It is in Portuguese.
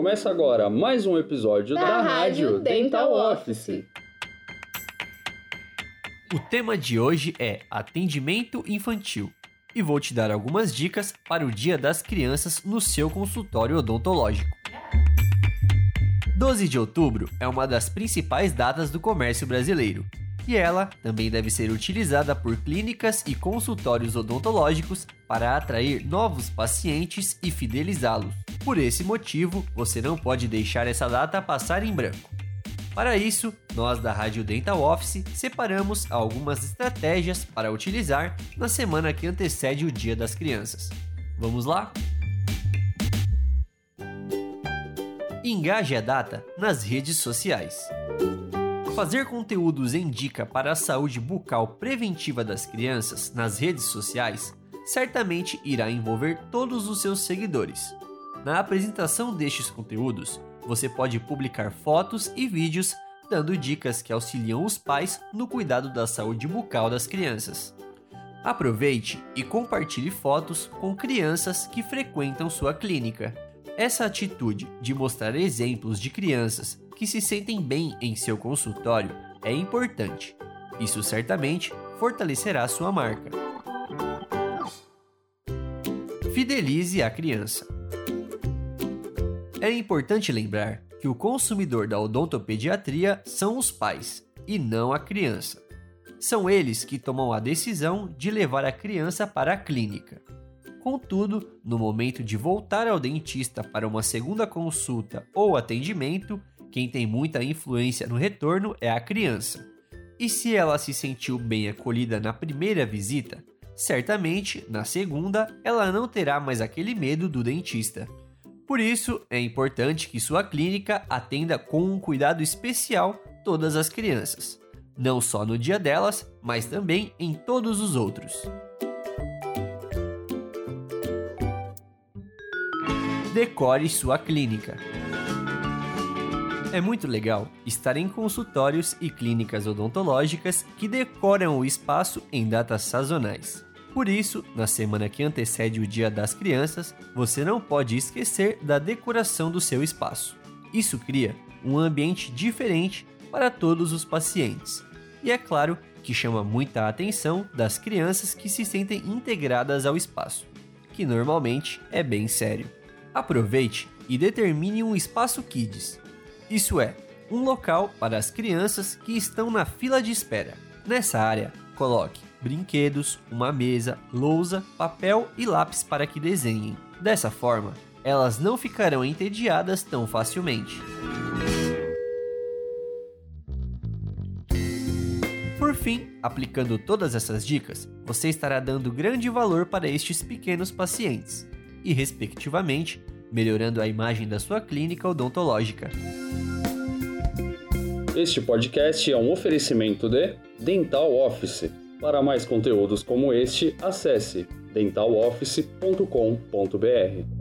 Começa agora mais um episódio da, Da Rádio Rádio Dental Dental Office. O tema de hoje é atendimento infantil e vou te dar algumas dicas para o Dia das Crianças no seu consultório odontológico. 12 de outubro é uma das principais datas do comércio brasileiro e ela também deve ser utilizada por clínicas e consultórios odontológicos para atrair novos pacientes e fidelizá-los. Por esse motivo, você não pode deixar essa data passar em branco. Para isso, nós da Rádio Dental Office separamos algumas estratégias para utilizar na semana que antecede o Dia das Crianças. Vamos lá? Engaje a data nas redes sociais. Fazer conteúdos em dica para a saúde bucal preventiva das crianças nas redes sociais certamente irá envolver todos os seus seguidores. Na apresentação destes conteúdos, você pode publicar fotos e vídeos dando dicas que auxiliam os pais no cuidado da saúde bucal das crianças. Aproveite e compartilhe fotos com crianças que frequentam sua clínica. Essa atitude de mostrar exemplos de crianças que se sentem bem em seu consultório é importante. Isso certamente fortalecerá sua marca. Fidelize a criança. É importante lembrar que o consumidor da odontopediatria são os pais e não a criança. São eles que tomam a decisão de levar a criança para a clínica. Contudo, no momento de voltar ao dentista para uma segunda consulta ou atendimento, quem tem muita influência no retorno é a criança. E se ela se sentiu bem acolhida na primeira visita, certamente na segunda ela não terá mais aquele medo do dentista. Por isso, é importante que sua clínica atenda com um cuidado especial todas as crianças, não só no dia delas, mas também em todos os outros. Decore sua clínica. É muito legal estar em consultórios e clínicas odontológicas que decoram o espaço em datas sazonais. Por isso, na semana que antecede o Dia das Crianças, você não pode esquecer da decoração do seu espaço. Isso cria um ambiente diferente para todos os pacientes. E é claro que chama muita atenção das crianças que se sentem integradas ao espaço, que normalmente é bem sério. Aproveite e determine um espaço Kids. Isso é, um local para as crianças que estão na fila de espera. Nessa área, coloque brinquedos, uma mesa, lousa, papel e lápis para que desenhem. Dessa forma, elas não ficarão entediadas tão facilmente. Por fim, aplicando todas essas dicas, você estará dando grande valor para estes pequenos pacientes e, respectivamente, melhorando a imagem da sua clínica odontológica. Este podcast é um oferecimento de Dental Office. Para mais conteúdos como este, acesse dentaloffice.com.br.